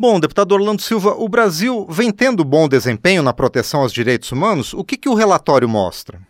Bom, deputado Orlando Silva, o Brasil vem tendo bom desempenho na proteção aos direitos humanos. O que, que o relatório mostra?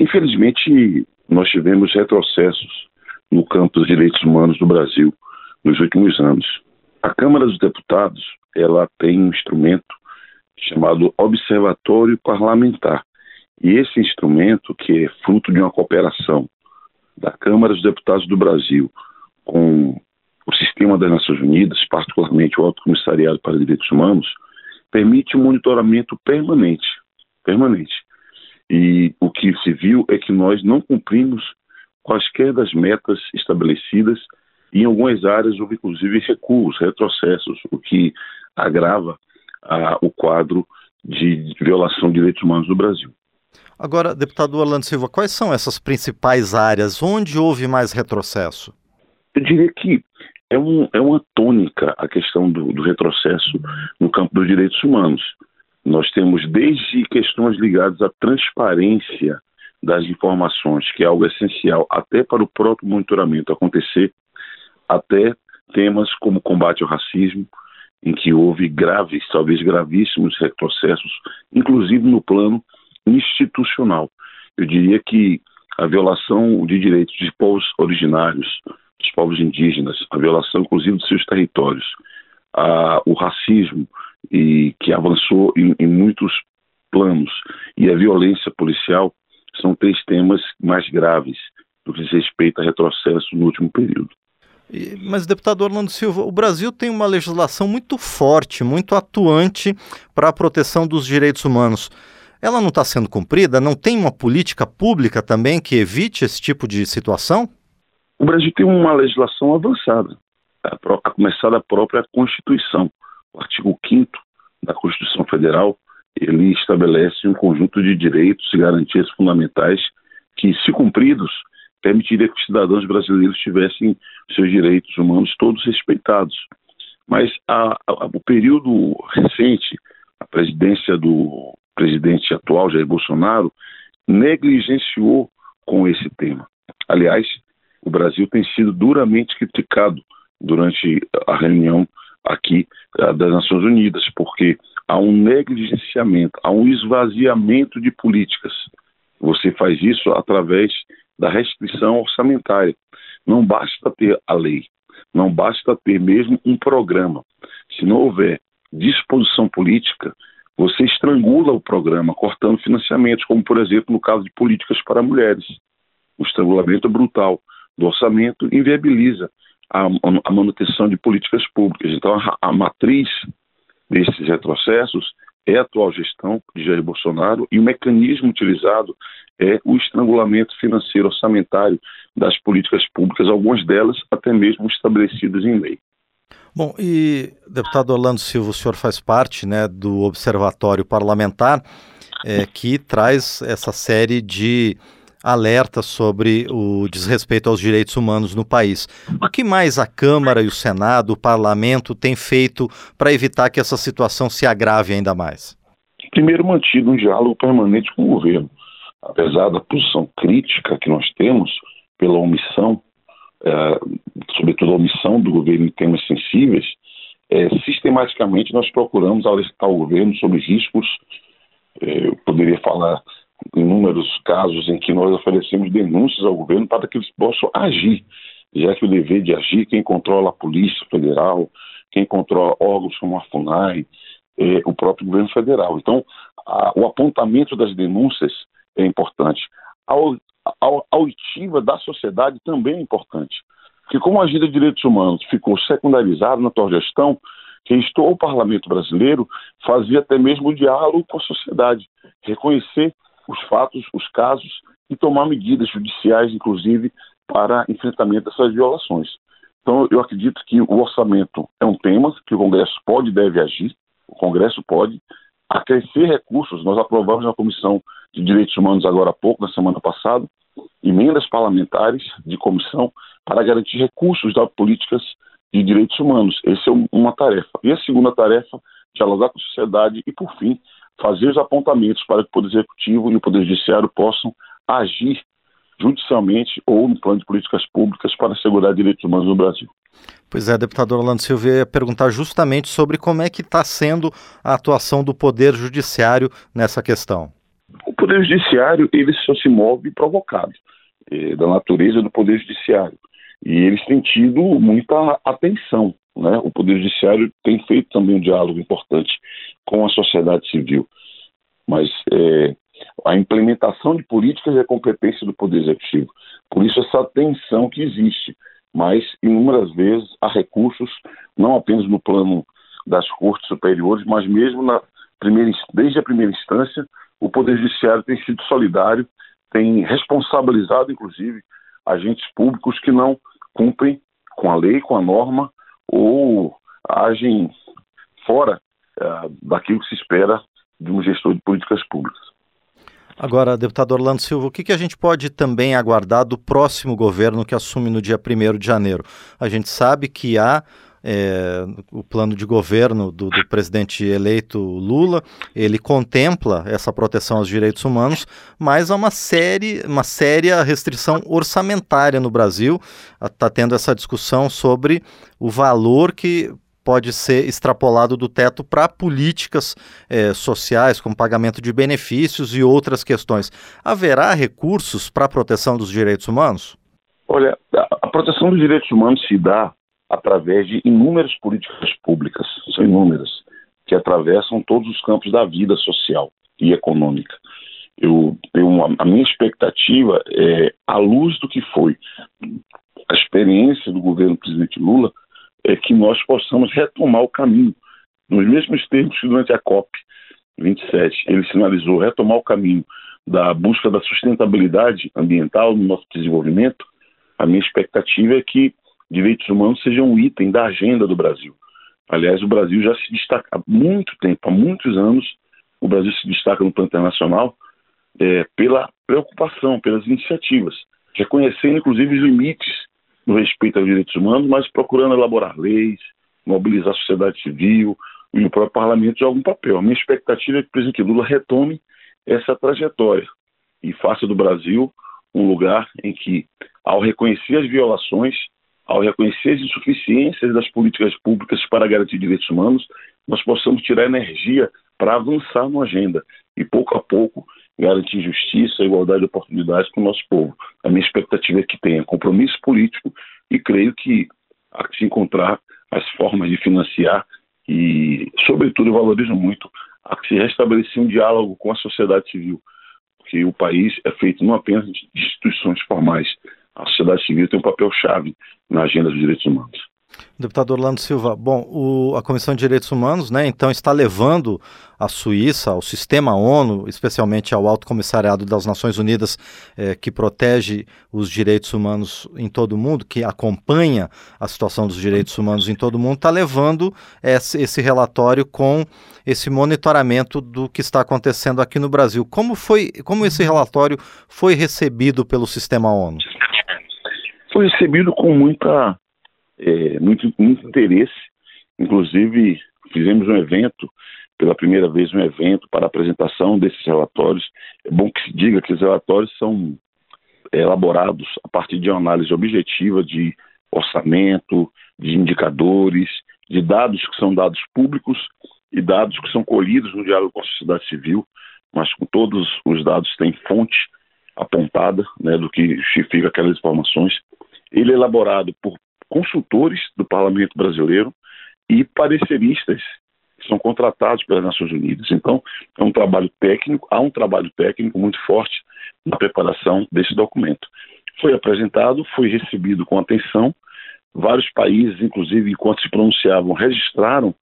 Infelizmente, nós tivemos retrocessos no campo dos direitos humanos do Brasil nos últimos anos. A Câmara dos Deputados ela tem um instrumento chamado Observatório Parlamentar. E esse instrumento, que é fruto de uma cooperação da Câmara dos Deputados do Brasil com o sistema das Nações Unidas, particularmente o Alto Comissariado para Direitos Humanos, permite um monitoramento permanente, permanente. E o que se viu é que nós não cumprimos quaisquer das metas estabelecidas e em algumas áreas houve inclusive recuos, retrocessos, o que agrava ah, o quadro de violação de direitos humanos no Brasil. Agora, deputado Orlando Silva, quais são essas principais áreas onde houve mais retrocesso? Eu diria que é, um, é uma tônica a questão do, do retrocesso no campo dos direitos humanos. Nós temos desde questões ligadas à transparência das informações, que é algo essencial até para o próprio monitoramento acontecer, até temas como combate ao racismo, em que houve graves, talvez gravíssimos retrocessos, inclusive no plano institucional. Eu diria que a violação de direitos de povos originários, dos povos indígenas, a violação inclusive dos seus territórios, a, o racismo e que avançou em, em muitos planos e a violência policial são três temas mais graves do que diz respeito a retrocesso no último período. Mas, deputado Orlando Silva, o Brasil tem uma legislação muito forte, muito atuante para a proteção dos direitos humanos. Ela não está sendo cumprida? Não tem uma política pública também que evite esse tipo de situação? O Brasil tem uma legislação avançada, a, começar da própria Constituição. O artigo 5 da Constituição Federal ele estabelece um conjunto de direitos e garantias fundamentais que, se cumpridos, permitiria que os cidadãos brasileiros tivessem seus direitos humanos todos respeitados. Mas a, a, o período recente, a presidência do presidente atual, Jair Bolsonaro, negligenciou com esse tema. Aliás, o Brasil tem sido duramente criticado durante a reunião aqui eh, das Nações Unidas, porque há um negligenciamento, há um esvaziamento de políticas. Você faz isso através da restrição orçamentária. Não basta ter a lei, não basta ter mesmo um programa. Se não houver disposição política, você estrangula o programa, cortando financiamentos, como por exemplo no caso de políticas para mulheres. O estrangulamento brutal do orçamento inviabiliza a, a manutenção de políticas públicas. Então, a, a matriz desses retrocessos é a atual gestão de Jair Bolsonaro e o mecanismo utilizado é o estrangulamento financeiro orçamentário das políticas públicas, algumas delas até mesmo estabelecidas em lei. Bom, e deputado Orlando Silva, o senhor faz parte né, do Observatório Parlamentar é, que traz essa série de alertas sobre o desrespeito aos direitos humanos no país. O que mais a Câmara e o Senado, o Parlamento, têm feito para evitar que essa situação se agrave ainda mais? Primeiro, mantido um diálogo permanente com o governo apesar da posição crítica que nós temos pela omissão, é, sobretudo a omissão do governo em temas sensíveis, é, sistematicamente nós procuramos alertar o governo sobre riscos. É, eu poderia falar inúmeros casos em que nós oferecemos denúncias ao governo para que eles possam agir, já que o dever de agir, quem controla a Polícia Federal, quem controla órgãos como a FUNAI, é o próprio governo federal. Então, a, o apontamento das denúncias é importante. A, a, a da sociedade também é importante. Porque como a agenda de direitos humanos ficou secundarizada na tua gestão, quem estou o parlamento brasileiro fazia até mesmo o diálogo com a sociedade, reconhecer os fatos, os casos e tomar medidas judiciais, inclusive, para enfrentamento dessas violações. Então, eu acredito que o orçamento é um tema que o Congresso pode e deve agir, o Congresso pode, acrescer recursos. Nós aprovamos na Comissão de Direitos Humanos agora há pouco, na semana passada, emendas parlamentares de comissão para garantir recursos das políticas de direitos humanos. Essa é uma tarefa. E a segunda tarefa, dialogar com a sociedade e, por fim, fazer os apontamentos para que o Poder Executivo e o Poder Judiciário possam agir judicialmente ou no plano de políticas públicas para assegurar direitos humanos no Brasil. Pois é, deputado Orlando Silva, eu ia perguntar justamente sobre como é que está sendo a atuação do Poder Judiciário nessa questão. O Poder Judiciário, ele só se move provocado, é, da natureza do Poder Judiciário. E eles têm tido muita atenção. Né? O Poder Judiciário tem feito também um diálogo importante com a sociedade civil. Mas é, a implementação de políticas é competência do Poder Executivo. Por isso, essa tensão que existe mas inúmeras vezes há recursos, não apenas no plano das cortes superiores, mas mesmo na primeira, desde a primeira instância, o Poder Judiciário tem sido solidário, tem responsabilizado, inclusive, agentes públicos que não cumprem com a lei, com a norma, ou agem fora uh, daquilo que se espera de um gestor de políticas públicas. Agora, deputado Orlando Silva, o que, que a gente pode também aguardar do próximo governo que assume no dia 1 de janeiro? A gente sabe que há é, o plano de governo do, do, presidente eleito Lula, ele contempla essa proteção aos direitos humanos, mas há uma, série, uma séria restrição orçamentária no Brasil. Está tendo essa discussão sobre o valor que pode ser extrapolado do teto para políticas eh, sociais, como pagamento de benefícios e outras questões. Haverá recursos para a proteção dos direitos humanos? Olha, a proteção dos direitos humanos se dá através de inúmeras políticas públicas, são inúmeras, que atravessam todos os campos da vida social e econômica. Eu a minha expectativa é, à luz do que foi a experiência do governo do presidente Lula, é que nós possamos retomar o caminho, nos mesmos termos que durante a COP 27 ele sinalizou retomar o caminho da busca da sustentabilidade ambiental no nosso desenvolvimento, a minha expectativa é que direitos humanos sejam um item da agenda do Brasil. Aliás, o Brasil já se destaca há muito tempo, há muitos anos, o Brasil se destaca no plano internacional é, pela preocupação, pelas iniciativas, reconhecendo inclusive os limites no respeito aos direitos humanos, mas procurando elaborar leis, mobilizar a sociedade civil e o próprio parlamento joga um papel. A minha expectativa é que o presidente Lula retome essa trajetória e faça do Brasil um lugar em que, ao reconhecer as violações, ao reconhecer as insuficiências das políticas públicas para garantir direitos humanos, nós possamos tirar energia para avançar na agenda e, pouco a pouco, garantir justiça igualdade de oportunidades para o nosso povo. A minha expectativa é que tenha compromisso político e creio que há que se encontrar as formas de financiar e, sobretudo, eu valorizo muito a que se restabelecer um diálogo com a sociedade civil, porque o país é feito não apenas de instituições formais, a sociedade civil tem um papel chave na agenda dos direitos humanos. Deputado Orlando Silva, bom, o, a Comissão de Direitos Humanos, né, então está levando a Suíça, ao sistema ONU, especialmente ao Alto Comissariado das Nações Unidas, eh, que protege os direitos humanos em todo o mundo, que acompanha a situação dos direitos humanos em todo o mundo, está levando esse, esse relatório com esse monitoramento do que está acontecendo aqui no Brasil. Como foi, como esse relatório foi recebido pelo sistema ONU? Foi recebido com muita é, muito, muito interesse. Inclusive, fizemos um evento, pela primeira vez, um evento para apresentação desses relatórios. É bom que se diga que os relatórios são elaborados a partir de uma análise objetiva de orçamento, de indicadores, de dados que são dados públicos e dados que são colhidos no diálogo com a sociedade civil, mas com todos os dados têm fonte apontada né, do que justifica aquelas informações. Ele é elaborado por consultores do Parlamento Brasileiro e pareceristas que são contratados pelas Nações Unidas. Então, é um trabalho técnico, há um trabalho técnico muito forte na preparação desse documento. Foi apresentado, foi recebido com atenção. Vários países, inclusive, enquanto se pronunciavam, registraram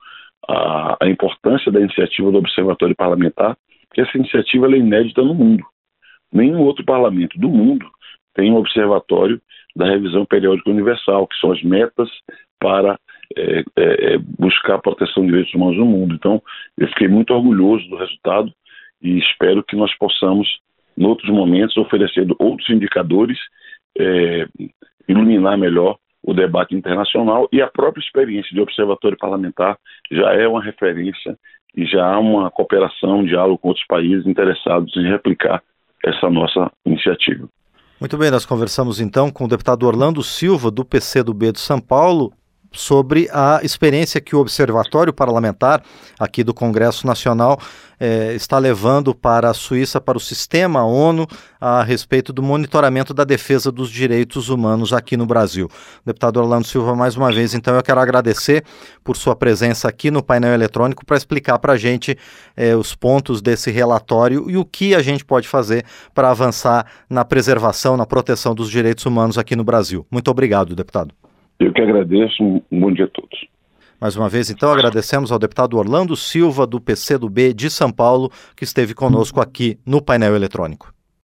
a, a importância da iniciativa do Observatório Parlamentar, que essa iniciativa é inédita no mundo. Nenhum outro parlamento do mundo tem um observatório da revisão periódica universal, que são as metas para é, é, é, buscar a proteção de direitos humanos no mundo. Então, eu fiquei muito orgulhoso do resultado e espero que nós possamos, em outros momentos, oferecer outros indicadores, é, iluminar melhor o debate internacional e a própria experiência de observatório parlamentar já é uma referência e já há uma cooperação, um diálogo com outros países interessados em replicar essa nossa iniciativa. Muito bem, nós conversamos então com o deputado Orlando Silva, do PCdoB de São Paulo, sobre a experiência que o Observatório Parlamentar aqui do Congresso Nacional é, está levando para a Suíça, para o sistema ONU, a respeito do monitoramento da defesa dos direitos humanos aqui no Brasil. Deputado Orlando Silva, mais uma vez, então eu quero agradecer por sua presença aqui no painel eletrônico para explicar para a gente é, os pontos desse relatório e o que a gente pode fazer para avançar na preservação, na proteção dos direitos humanos aqui no Brasil. Muito obrigado, deputado. Eu que agradeço. Um bom dia a todos. Mais uma vez, então, agradecemos ao deputado Orlando Silva, do PCdoB de São Paulo, que esteve conosco aqui no painel eletrônico.